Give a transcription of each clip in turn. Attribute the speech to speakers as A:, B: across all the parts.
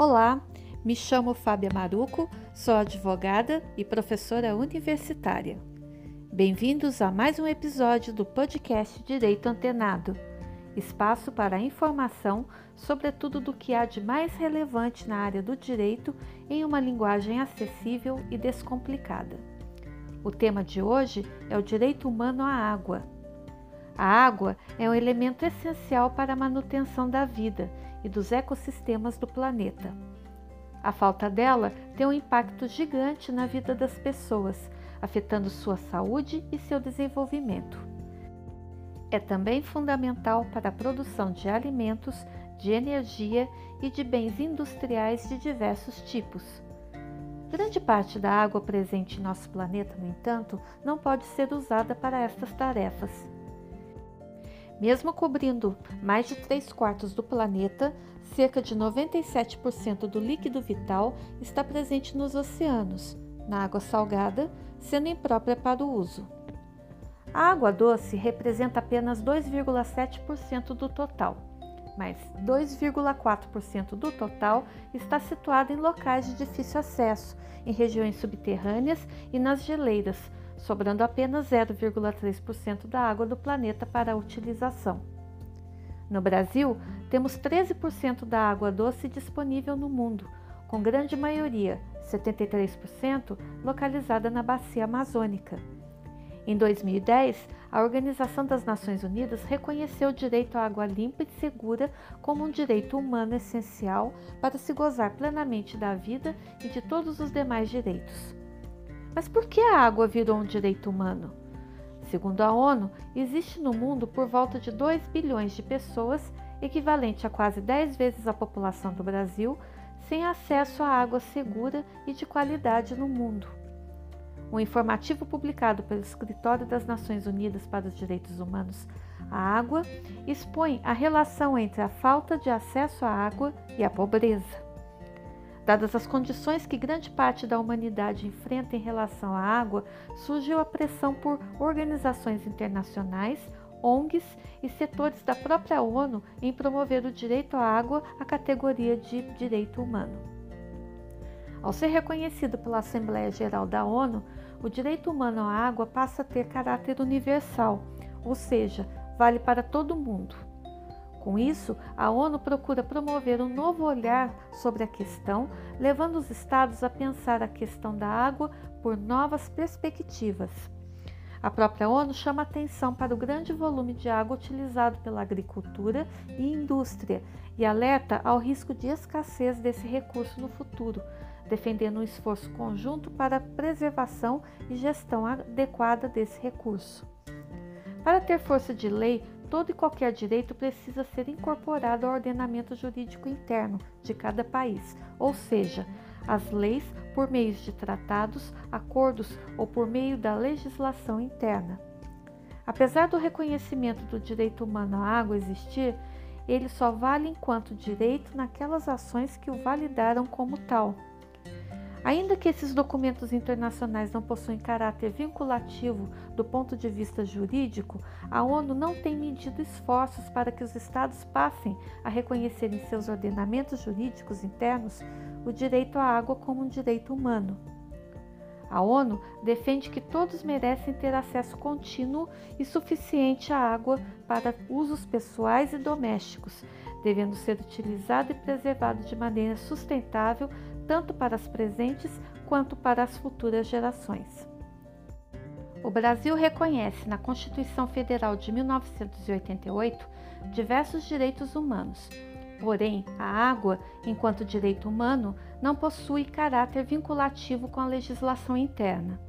A: Olá, me chamo Fábia Maruco, sou advogada e professora universitária. Bem-vindos a mais um episódio do podcast Direito Antenado, espaço para informação sobre tudo do que há de mais relevante na área do direito em uma linguagem acessível e descomplicada. O tema de hoje é o direito humano à água. A água é um elemento essencial para a manutenção da vida e dos ecossistemas do planeta. A falta dela tem um impacto gigante na vida das pessoas, afetando sua saúde e seu desenvolvimento. É também fundamental para a produção de alimentos, de energia e de bens industriais de diversos tipos. Grande parte da água presente em nosso planeta, no entanto, não pode ser usada para estas tarefas. Mesmo cobrindo mais de 3 quartos do planeta, cerca de 97% do líquido vital está presente nos oceanos, na água salgada, sendo imprópria para o uso. A água doce representa apenas 2,7% do total, mas 2,4% do total está situado em locais de difícil acesso, em regiões subterrâneas e nas geleiras, sobrando apenas 0,3% da água do planeta para utilização. No Brasil, temos 13% da água doce disponível no mundo, com grande maioria, 73%, localizada na bacia amazônica. Em 2010, a Organização das Nações Unidas reconheceu o direito à água limpa e segura como um direito humano essencial para se gozar plenamente da vida e de todos os demais direitos. Mas por que a água virou um direito humano? Segundo a ONU, existe no mundo por volta de 2 bilhões de pessoas, equivalente a quase 10 vezes a população do Brasil, sem acesso à água segura e de qualidade no mundo. Um informativo publicado pelo Escritório das Nações Unidas para os Direitos Humanos à Água expõe a relação entre a falta de acesso à água e a pobreza. Dadas as condições que grande parte da humanidade enfrenta em relação à água, surgiu a pressão por organizações internacionais, ONGs e setores da própria ONU em promover o direito à água à categoria de direito humano. Ao ser reconhecido pela Assembleia Geral da ONU, o direito humano à água passa a ter caráter universal, ou seja, vale para todo mundo. Com isso, a ONU procura promover um novo olhar sobre a questão, levando os Estados a pensar a questão da água por novas perspectivas. A própria ONU chama atenção para o grande volume de água utilizado pela agricultura e indústria e alerta ao risco de escassez desse recurso no futuro, defendendo um esforço conjunto para a preservação e gestão adequada desse recurso. Para ter força de lei, todo e qualquer direito precisa ser incorporado ao ordenamento jurídico interno de cada país, ou seja, as leis por meio de tratados, acordos ou por meio da legislação interna. Apesar do reconhecimento do direito humano à água existir, ele só vale enquanto direito naquelas ações que o validaram como tal. Ainda que esses documentos internacionais não possuem caráter vinculativo do ponto de vista jurídico, a ONU não tem medido esforços para que os Estados passem a reconhecer em seus ordenamentos jurídicos internos o direito à água como um direito humano. A ONU defende que todos merecem ter acesso contínuo e suficiente à água para usos pessoais e domésticos, devendo ser utilizado e preservado de maneira sustentável tanto para as presentes quanto para as futuras gerações. O Brasil reconhece na Constituição Federal de 1988 diversos direitos humanos. Porém, a água, enquanto direito humano, não possui caráter vinculativo com a legislação interna.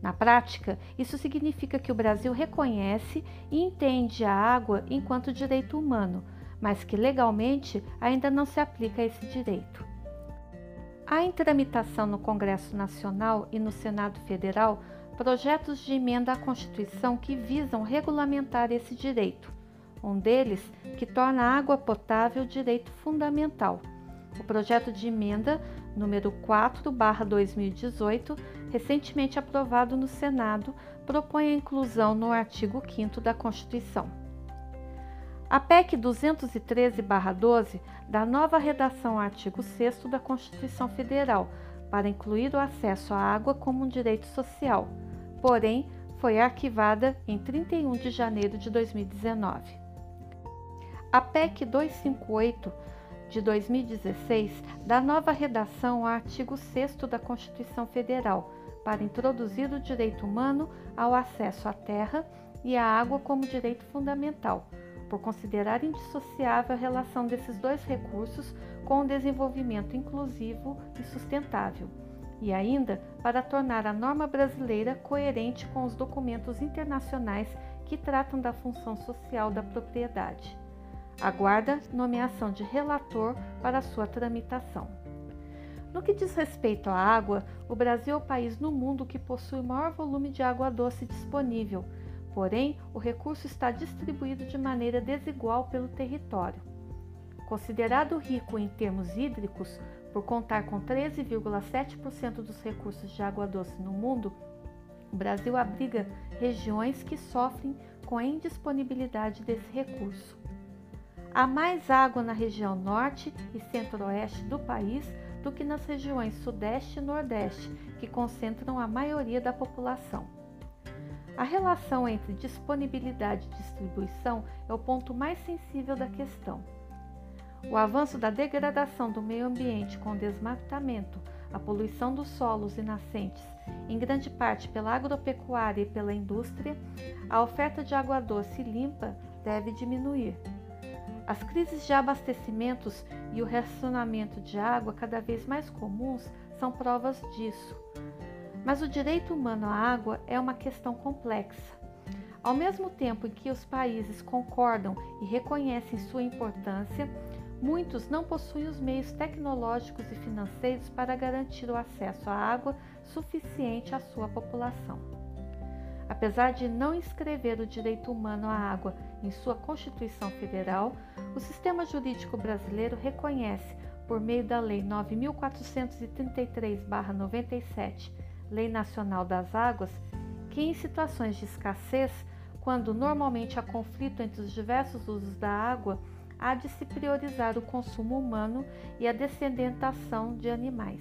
A: Na prática, isso significa que o Brasil reconhece e entende a água enquanto direito humano, mas que legalmente ainda não se aplica a esse direito. Há em tramitação no Congresso Nacional e no Senado Federal projetos de emenda à Constituição que visam regulamentar esse direito. Um deles que torna a água potável direito fundamental. O projeto de emenda número 4/2018, recentemente aprovado no Senado, propõe a inclusão no artigo 5 da Constituição. A PEC 213-12 dá nova redação ao artigo 6 da Constituição Federal para incluir o acesso à água como um direito social, porém foi arquivada em 31 de janeiro de 2019. A PEC 258 de 2016 dá nova redação ao artigo 6 da Constituição Federal para introduzir o direito humano ao acesso à terra e à água como direito fundamental, por considerar indissociável a relação desses dois recursos com o desenvolvimento inclusivo e sustentável, e ainda para tornar a norma brasileira coerente com os documentos internacionais que tratam da função social da propriedade. Aguarda nomeação de relator para sua tramitação. No que diz respeito à água, o Brasil é o país no mundo que possui o maior volume de água doce disponível, porém, o recurso está distribuído de maneira desigual pelo território. Considerado rico em termos hídricos, por contar com 13,7% dos recursos de água doce no mundo, o Brasil abriga regiões que sofrem com a indisponibilidade desse recurso. Há mais água na região norte e centro-oeste do país do que nas regiões sudeste e nordeste, que concentram a maioria da população. A relação entre disponibilidade e distribuição é o ponto mais sensível da questão. O avanço da degradação do meio ambiente com o desmatamento, a poluição dos solos e nascentes, em grande parte pela agropecuária e pela indústria, a oferta de água doce limpa deve diminuir. As crises de abastecimentos e o racionamento de água cada vez mais comuns são provas disso. Mas o direito humano à água é uma questão complexa. Ao mesmo tempo em que os países concordam e reconhecem sua importância, muitos não possuem os meios tecnológicos e financeiros para garantir o acesso à água suficiente à sua população. Apesar de não inscrever o direito humano à água em sua Constituição Federal, o sistema jurídico brasileiro reconhece, por meio da Lei 9433-97, Lei Nacional das Águas, que em situações de escassez, quando normalmente há conflito entre os diversos usos da água, há de se priorizar o consumo humano e a descendentação de animais.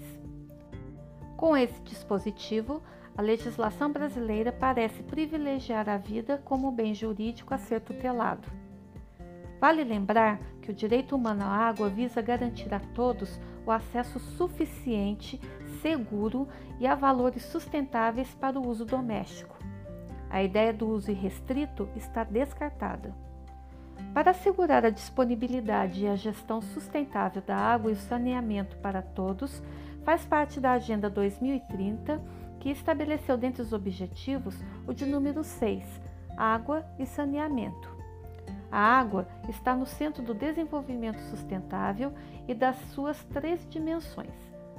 A: Com esse dispositivo, a legislação brasileira parece privilegiar a vida como bem jurídico a ser tutelado. Vale lembrar que o direito humano à água visa garantir a todos o acesso suficiente, seguro e a valores sustentáveis para o uso doméstico. A ideia do uso irrestrito está descartada. Para assegurar a disponibilidade e a gestão sustentável da água e o saneamento para todos, faz parte da Agenda 2030, que estabeleceu dentre os objetivos o de número 6, água e saneamento. A água está no centro do desenvolvimento sustentável e das suas três dimensões: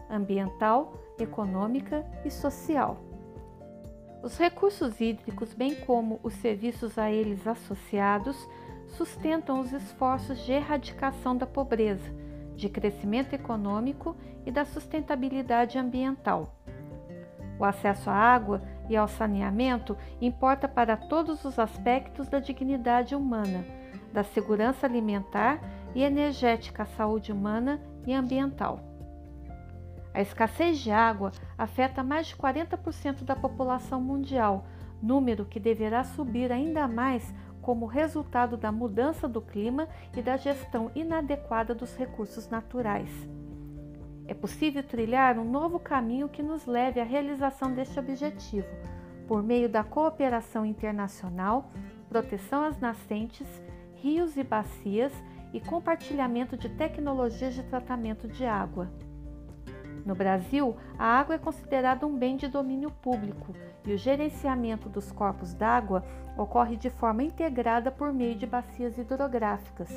A: ambiental, econômica e social. Os recursos hídricos, bem como os serviços a eles associados, sustentam os esforços de erradicação da pobreza, de crescimento econômico e da sustentabilidade ambiental. O acesso à água e ao saneamento importa para todos os aspectos da dignidade humana, da segurança alimentar e energética à saúde humana e ambiental. A escassez de água afeta mais de 40% da população mundial, número que deverá subir ainda mais como resultado da mudança do clima e da gestão inadequada dos recursos naturais. É possível trilhar um novo caminho que nos leve à realização deste objetivo, por meio da cooperação internacional, proteção às nascentes, rios e bacias e compartilhamento de tecnologias de tratamento de água. No Brasil, a água é considerada um bem de domínio público e o gerenciamento dos corpos d'água ocorre de forma integrada por meio de bacias hidrográficas,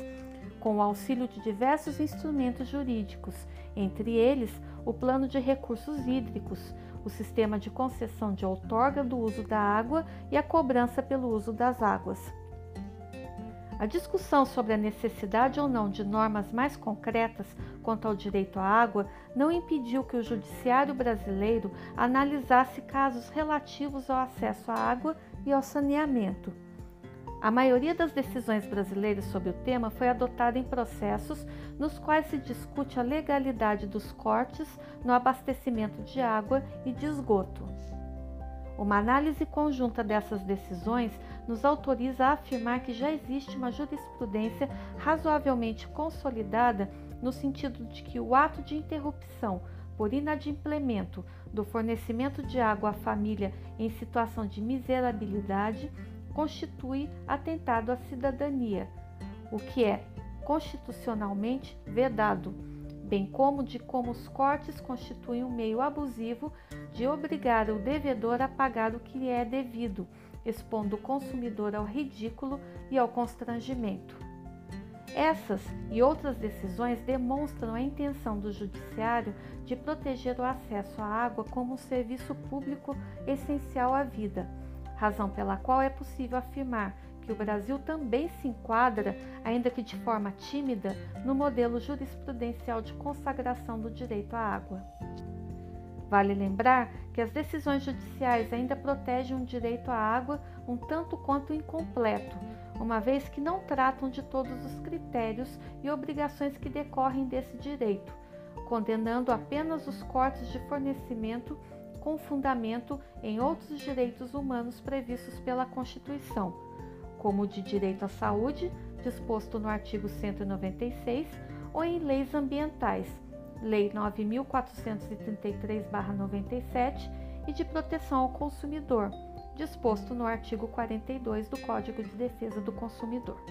A: com o auxílio de diversos instrumentos jurídicos, entre eles o Plano de Recursos Hídricos, o sistema de concessão de outorga do uso da água e a cobrança pelo uso das águas. A discussão sobre a necessidade ou não de normas mais concretas quanto ao direito à água não impediu que o Judiciário brasileiro analisasse casos relativos ao acesso à água e ao saneamento. A maioria das decisões brasileiras sobre o tema foi adotada em processos nos quais se discute a legalidade dos cortes no abastecimento de água e de esgoto. Uma análise conjunta dessas decisões nos autoriza a afirmar que já existe uma jurisprudência razoavelmente consolidada no sentido de que o ato de interrupção por inadimplemento do fornecimento de água à família em situação de miserabilidade constitui atentado à cidadania, o que é constitucionalmente vedado, bem como de como os cortes constituem um meio abusivo de obrigar o devedor a pagar o que lhe é devido, expondo o consumidor ao ridículo e ao constrangimento. Essas e outras decisões demonstram a intenção do Judiciário de proteger o acesso à água como um serviço público essencial à vida, razão pela qual é possível afirmar que o Brasil também se enquadra, ainda que de forma tímida, no modelo jurisprudencial de consagração do direito à água. Vale lembrar que as decisões judiciais ainda protegem um direito à água um tanto quanto incompleto, uma vez que não tratam de todos os critérios e obrigações que decorrem desse direito, condenando apenas os cortes de fornecimento com fundamento em outros direitos humanos previstos pela Constituição, como o de direito à saúde, disposto no artigo 196, ou em leis ambientais, Lei 9433-97, e de proteção ao consumidor, disposto no artigo 42 do Código de Defesa do Consumidor.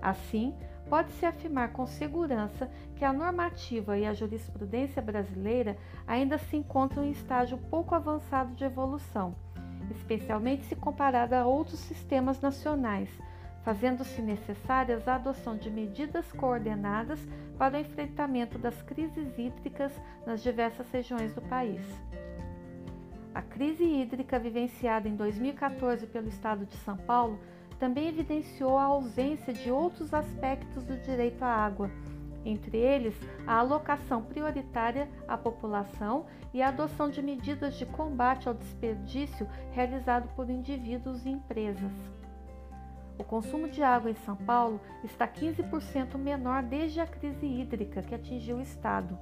A: Assim, pode-se afirmar com segurança que a normativa e a jurisprudência brasileira ainda se encontram em estágio pouco avançado de evolução, especialmente se comparada a outros sistemas nacionais, fazendo-se necessárias a adoção de medidas coordenadas para o enfrentamento das crises hídricas nas diversas regiões do país. A crise hídrica vivenciada em 2014 pelo estado de São Paulo também evidenciou a ausência de outros aspectos do direito à água, entre eles a alocação prioritária à população e a adoção de medidas de combate ao desperdício realizado por indivíduos e empresas. O consumo de água em São Paulo está 15% menor desde a crise hídrica que atingiu o estado.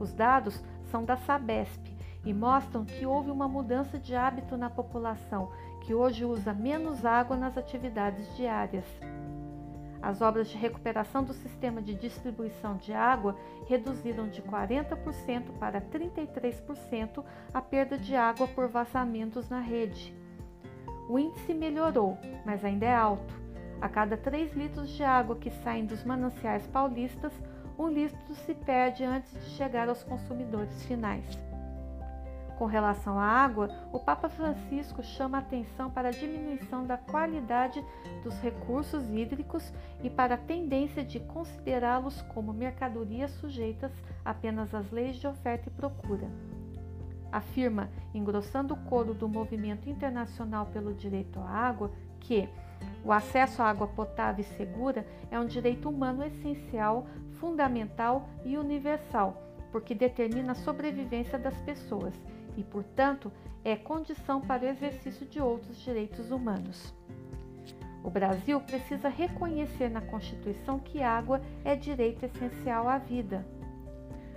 A: Os dados são da Sabesp e mostram que houve uma mudança de hábito na população, que hoje usa menos água nas atividades diárias. As obras de recuperação do sistema de distribuição de água reduziram de 40% para 33% a perda de água por vazamentos na rede. O índice melhorou, mas ainda é alto. A cada 3 litros de água que saem dos mananciais paulistas, um litro se perde antes de chegar aos consumidores finais. Com relação à água, o Papa Francisco chama atenção para a diminuição da qualidade dos recursos hídricos e para a tendência de considerá-los como mercadorias sujeitas apenas às leis de oferta e procura. Afirma, engrossando o coro do movimento internacional pelo direito à água, que o acesso à água potável e segura é um direito humano essencial, fundamental e universal, porque determina a sobrevivência das pessoas e, portanto, é condição para o exercício de outros direitos humanos. O Brasil precisa reconhecer na Constituição que água é direito essencial à vida.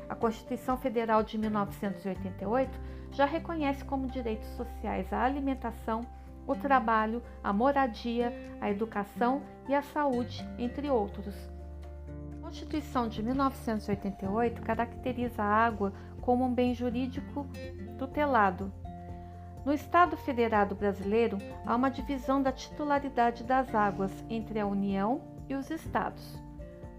A: A Constituição Federal de 1988 já reconhece como direitos sociais a alimentação, o trabalho, a moradia, a educação e a saúde, entre outros. A Constituição de 1988 caracteriza a água como um bem jurídico tutelado. No Estado Federado Brasileiro, há uma divisão da titularidade das águas entre a União e os Estados.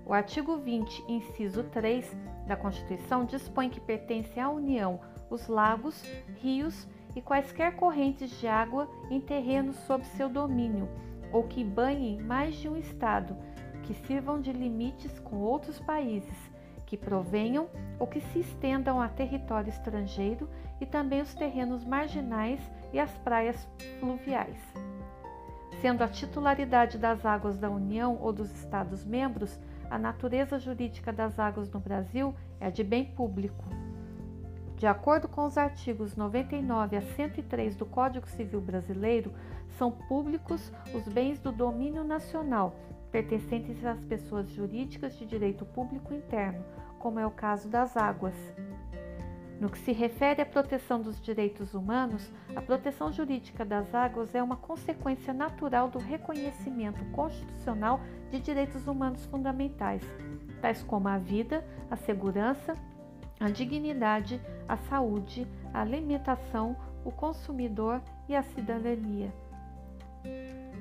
A: O artigo 20, inciso 3 da Constituição dispõe que pertence à União os lagos, rios e quaisquer correntes de água em terrenos sob seu domínio ou que banhem mais de um estado, que sirvam de limites com outros países que provenham ou que se estendam a território estrangeiro e também os terrenos marginais e as praias fluviais. Sendo a titularidade das águas da União ou dos Estados-membros, a natureza jurídica das águas no Brasil é de bem público. De acordo com os artigos 99 a 103 do Código Civil Brasileiro, são públicos os bens do domínio nacional, pertencentes às pessoas jurídicas de direito público interno, como é o caso das águas. No que se refere à proteção dos direitos humanos, a proteção jurídica das águas é uma consequência natural do reconhecimento constitucional de direitos humanos fundamentais, tais como a vida, a segurança, a dignidade, a saúde, a alimentação, o consumidor e a cidadania.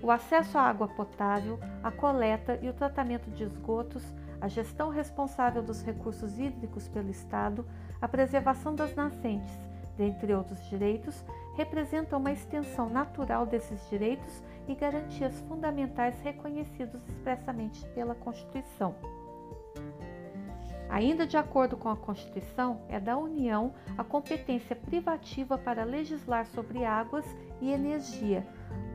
A: O acesso à água potável, a coleta e o tratamento de esgotos, a gestão responsável dos recursos hídricos pelo Estado, a preservação das nascentes, dentre outros direitos, representam uma extensão natural desses direitos e garantias fundamentais reconhecidos expressamente pela Constituição. Ainda de acordo com a Constituição, é da União a competência privativa para legislar sobre águas e energia,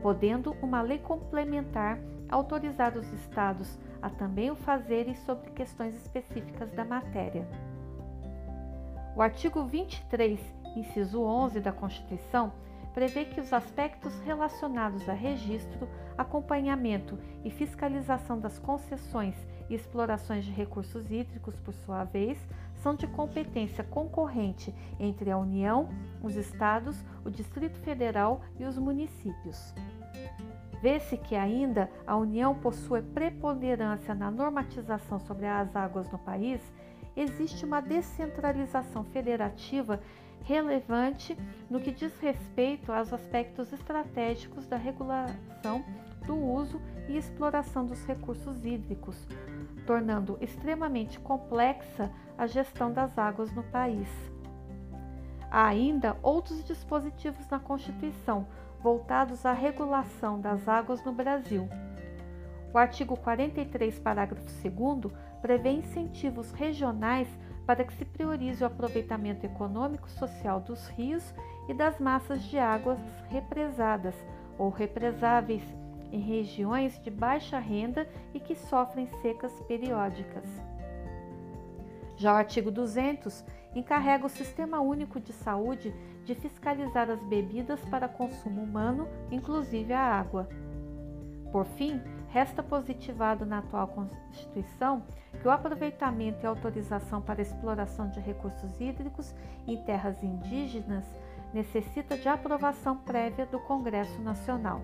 A: podendo uma lei complementar autorizar os Estados a também o fazerem sobre questões específicas da matéria. O artigo 23, inciso 11 da Constituição, prevê que os aspectos relacionados a registro, acompanhamento e fiscalização das concessões e explorações de recursos hídricos, por sua vez, são de competência concorrente entre a União, os Estados, o Distrito Federal e os municípios. Vê-se que ainda a União possui preponderância na normatização sobre as águas no país, existe uma descentralização federativa relevante no que diz respeito aos aspectos estratégicos da regulação do uso e exploração dos recursos hídricos, tornando extremamente complexa a gestão das águas no país. Há ainda outros dispositivos na Constituição voltados à regulação das águas no Brasil. O artigo 43, parágrafo 2, prevê incentivos regionais para que se priorize o aproveitamento econômico e social dos rios e das massas de águas represadas ou represáveis em regiões de baixa renda e que sofrem secas periódicas. Já o artigo 200 encarrega o Sistema Único de Saúde de fiscalizar as bebidas para consumo humano, inclusive a água. Por fim, resta positivado na atual Constituição que o aproveitamento e autorização para exploração de recursos hídricos em terras indígenas necessita de aprovação prévia do Congresso Nacional.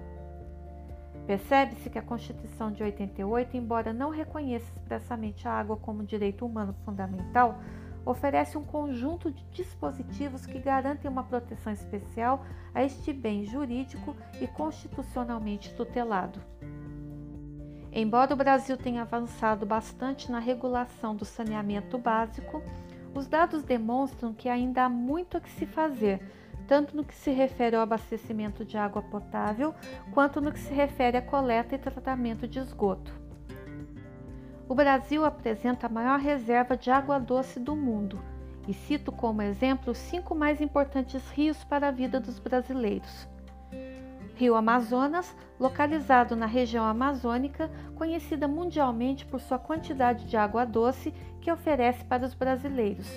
A: Percebe-se que a Constituição de 88, embora não reconheça expressamente a água como direito humano fundamental, oferece um conjunto de dispositivos que garantem uma proteção especial a este bem jurídico e constitucionalmente tutelado. Embora o Brasil tenha avançado bastante na regulação do saneamento básico, os dados demonstram que ainda há muito a que se fazer tanto no que se refere ao abastecimento de água potável, quanto no que se refere à coleta e tratamento de esgoto. O Brasil apresenta a maior reserva de água doce do mundo e cito como exemplo os cinco mais importantes rios para a vida dos brasileiros. Rio Amazonas, localizado na região amazônica, conhecida mundialmente por sua quantidade de água doce que oferece para os brasileiros.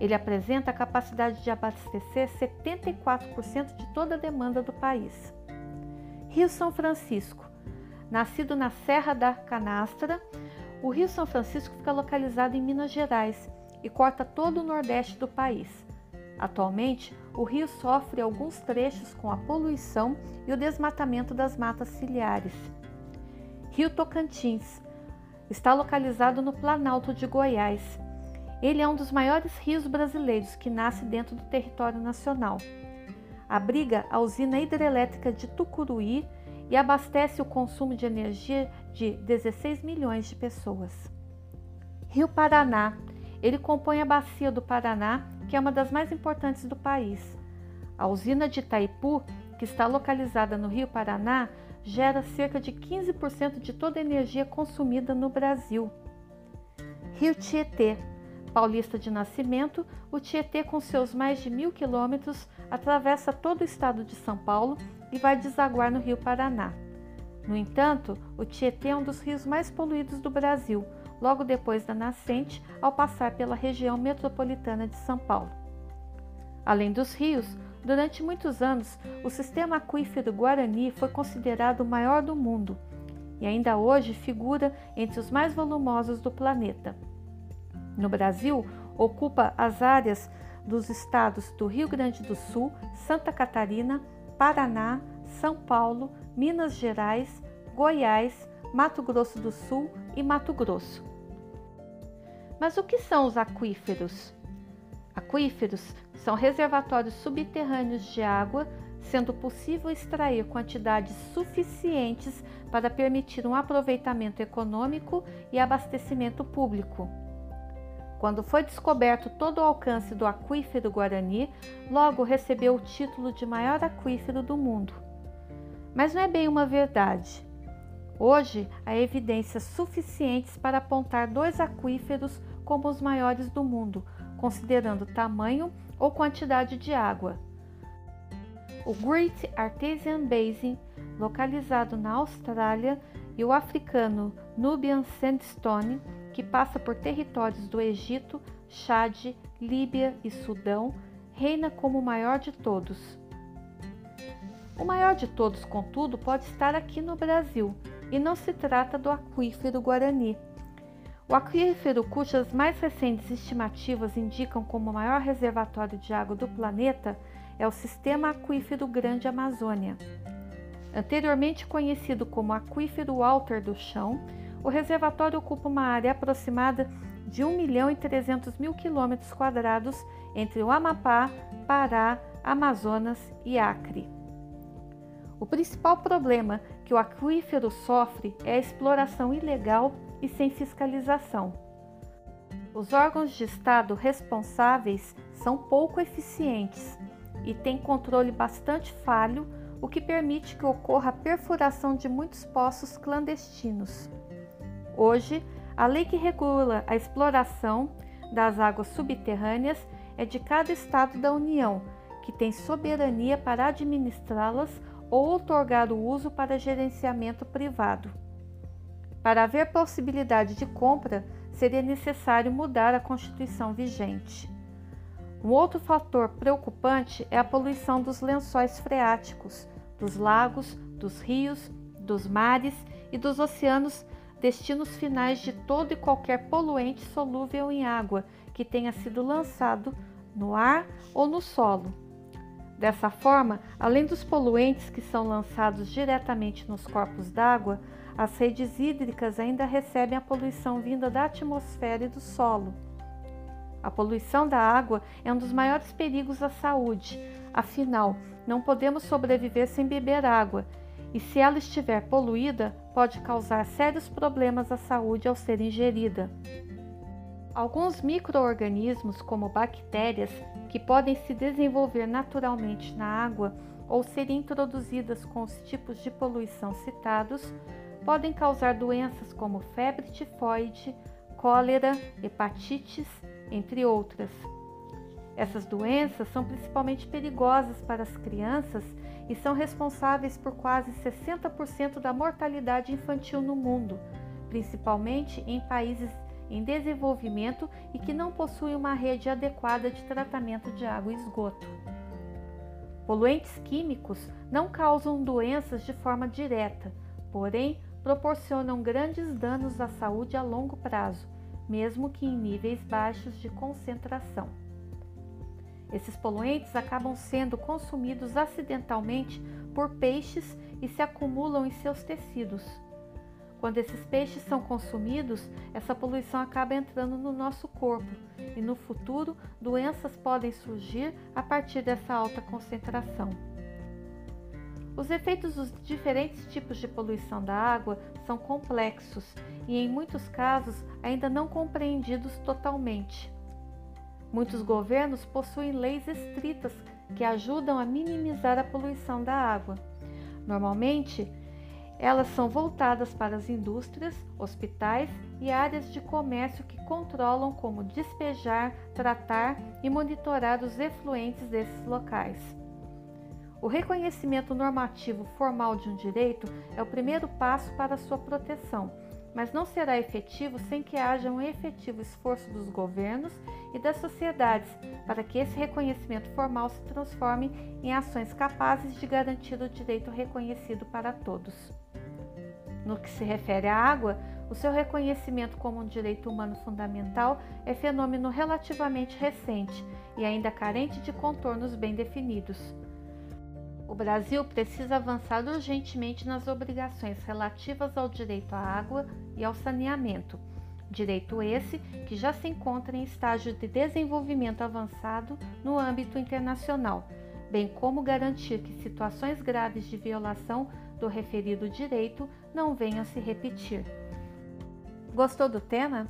A: Ele apresenta a capacidade de abastecer 74% de toda a demanda do país. Rio São Francisco. Nascido na Serra da Canastra, o Rio São Francisco fica localizado em Minas Gerais e corta todo o nordeste do país. Atualmente, o rio sofre alguns trechos com a poluição e o desmatamento das matas ciliares. Rio Tocantins está localizado no Planalto de Goiás ele é um dos maiores rios brasileiros que nasce dentro do território nacional. Abriga a usina hidrelétrica de Tucuruí e abastece o consumo de energia de 16 milhões de pessoas. Rio Paraná. Ele compõe a bacia do Paraná, que é uma das mais importantes do país. A usina de Itaipu, que está localizada no Rio Paraná, gera cerca de 15% de toda a energia consumida no Brasil. Rio Tietê paulista de nascimento, o Tietê, com seus mais de mil quilômetros, atravessa todo o estado de São Paulo e vai desaguar no Rio Paraná. No entanto, o Tietê é um dos rios mais poluídos do Brasil, logo depois da nascente, ao passar pela região metropolitana de São Paulo. Além dos rios, durante muitos anos, o sistema aquífero Guarani foi considerado o maior do mundo e ainda hoje figura entre os mais volumosos do planeta. No Brasil, ocupa as áreas dos estados do Rio Grande do Sul, Santa Catarina, Paraná, São Paulo, Minas Gerais, Goiás, Mato Grosso do Sul e Mato Grosso. Mas o que são os aquíferos? Aquíferos são reservatórios subterrâneos de água, sendo possível extrair quantidades suficientes para permitir um aproveitamento econômico e abastecimento público. Quando foi descoberto todo o alcance do aquífero Guarani, logo recebeu o título de maior aquífero do mundo. Mas não é bem uma verdade. Hoje, há evidências suficientes para apontar dois aquíferos como os maiores do mundo, considerando tamanho ou quantidade de água. O Great Artesian Basin, localizado na Austrália, e o africano Nubian Sandstone, que passa por territórios do Egito, Chade, Líbia e Sudão, reina como o maior de todos. O maior de todos, contudo, pode estar aqui no Brasil, e não se trata do aquífero Guarani, o aquífero, cujas mais recentes estimativas indicam como o maior reservatório de água do planeta, é o Sistema Aquífero Grande Amazônia. Anteriormente conhecido como Aquífero Walter do Chão, o reservatório ocupa uma área aproximada de 1 milhão e 300 mil quilômetros quadrados entre o Amapá, Pará, Amazonas e Acre. O principal problema que o aquífero sofre é a exploração ilegal e sem fiscalização. Os órgãos de Estado responsáveis são pouco eficientes e têm controle bastante falho, o que permite que ocorra a perfuração de muitos poços clandestinos. Hoje, a lei que regula a exploração das águas subterrâneas é de cada estado da União, que tem soberania para administrá-las ou outorgar o uso para gerenciamento privado. Para haver possibilidade de compra, seria necessário mudar a Constituição vigente. Um outro fator preocupante é a poluição dos lençóis freáticos, dos lagos, dos rios, dos mares e dos oceanos, destinos finais de todo e qualquer poluente solúvel em água que tenha sido lançado no ar ou no solo. Dessa forma, além dos poluentes que são lançados diretamente nos corpos d'água, as redes hídricas ainda recebem a poluição vinda da atmosfera e do solo. A poluição da água é um dos maiores perigos à saúde, afinal, não podemos sobreviver sem beber água, e se ela estiver poluída, pode causar sérios problemas à saúde ao ser ingerida. Alguns microorganismos, como bactérias, que podem se desenvolver naturalmente na água ou serem introduzidas com os tipos de poluição citados, podem causar doenças como febre tifoide, cólera, hepatites, entre outras. Essas doenças são principalmente perigosas para as crianças e são responsáveis por quase 60% da mortalidade infantil no mundo, principalmente em países em desenvolvimento e que não possuem uma rede adequada de tratamento de água e esgoto. Poluentes químicos não causam doenças de forma direta, porém proporcionam grandes danos à saúde a longo prazo, mesmo que em níveis baixos de concentração. Esses poluentes acabam sendo consumidos acidentalmente por peixes e se acumulam em seus tecidos. Quando esses peixes são consumidos, essa poluição acaba entrando no nosso corpo e no futuro doenças podem surgir a partir dessa alta concentração. Os efeitos dos diferentes tipos de poluição da água são complexos e, em muitos casos, ainda não compreendidos totalmente. Muitos governos possuem leis estritas que ajudam a minimizar a poluição da água. Normalmente, elas são voltadas para as indústrias, hospitais e áreas de comércio que controlam como despejar, tratar e monitorar os efluentes desses locais. O reconhecimento normativo formal de um direito é o primeiro passo para sua proteção, mas não será efetivo sem que haja um efetivo esforço dos governos e das sociedades para que esse reconhecimento formal se transforme em ações capazes de garantir o direito reconhecido para todos. No que se refere à água, o seu reconhecimento como um direito humano fundamental é fenômeno relativamente recente e ainda carente de contornos bem definidos. O Brasil precisa avançar urgentemente nas obrigações relativas ao direito à água e ao saneamento, direito esse que já se encontra em estágio de desenvolvimento avançado no âmbito internacional, bem como garantir que situações graves de violação do referido direito não venham a se repetir. Gostou do tema?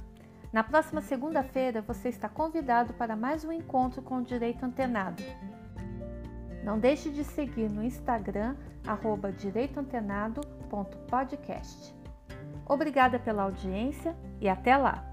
A: Na próxima segunda-feira você está convidado para mais um encontro com o Direito Antenado. Não deixe de seguir no Instagram, arroba direitoantenado.podcast. Obrigada pela audiência e até lá!